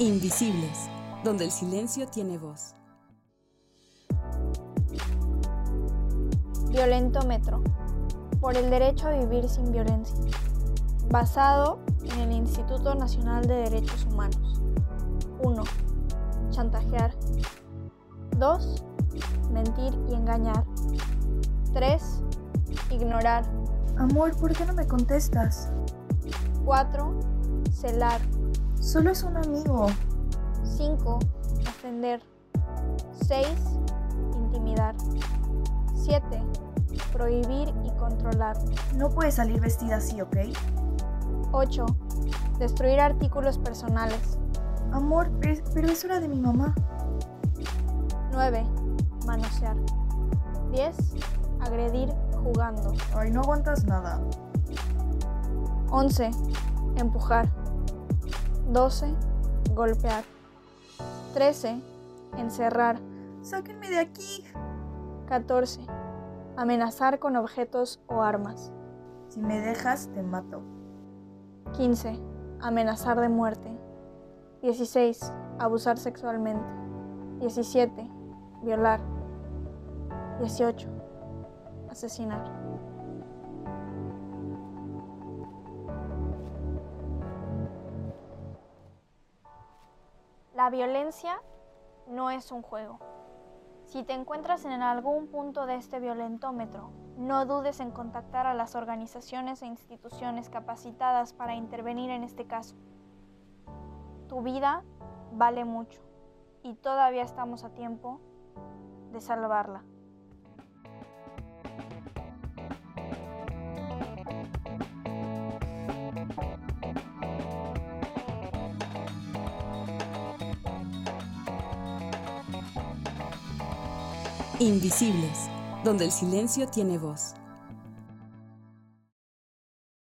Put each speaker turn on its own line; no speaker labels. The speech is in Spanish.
Invisibles, donde el silencio tiene voz.
Violentómetro, por el derecho a vivir sin violencia, basado en el Instituto Nacional de Derechos Humanos. 1. Chantajear. 2. Mentir y engañar. 3. Ignorar.
Amor, ¿por qué no me contestas?
4. Celar.
Solo es un amigo.
5. Ofender. 6. Intimidar. 7. Prohibir y controlar.
No puedes salir vestida así, ¿ok?
8. Destruir artículos personales.
Amor, pero es hora de mi mamá.
9. Manosear. 10. Agredir jugando.
Ay, no aguantas nada.
11. Empujar. 12. Golpear. 13. Encerrar.
Sáquenme de aquí.
14. Amenazar con objetos o armas.
Si me dejas, te mato.
15. Amenazar de muerte. 16. Abusar sexualmente. 17. Violar. 18. Asesinar. La violencia no es un juego. Si te encuentras en algún punto de este violentómetro, no dudes en contactar a las organizaciones e instituciones capacitadas para intervenir en este caso. Tu vida vale mucho y todavía estamos a tiempo de salvarla.
Invisibles, donde el silencio tiene voz.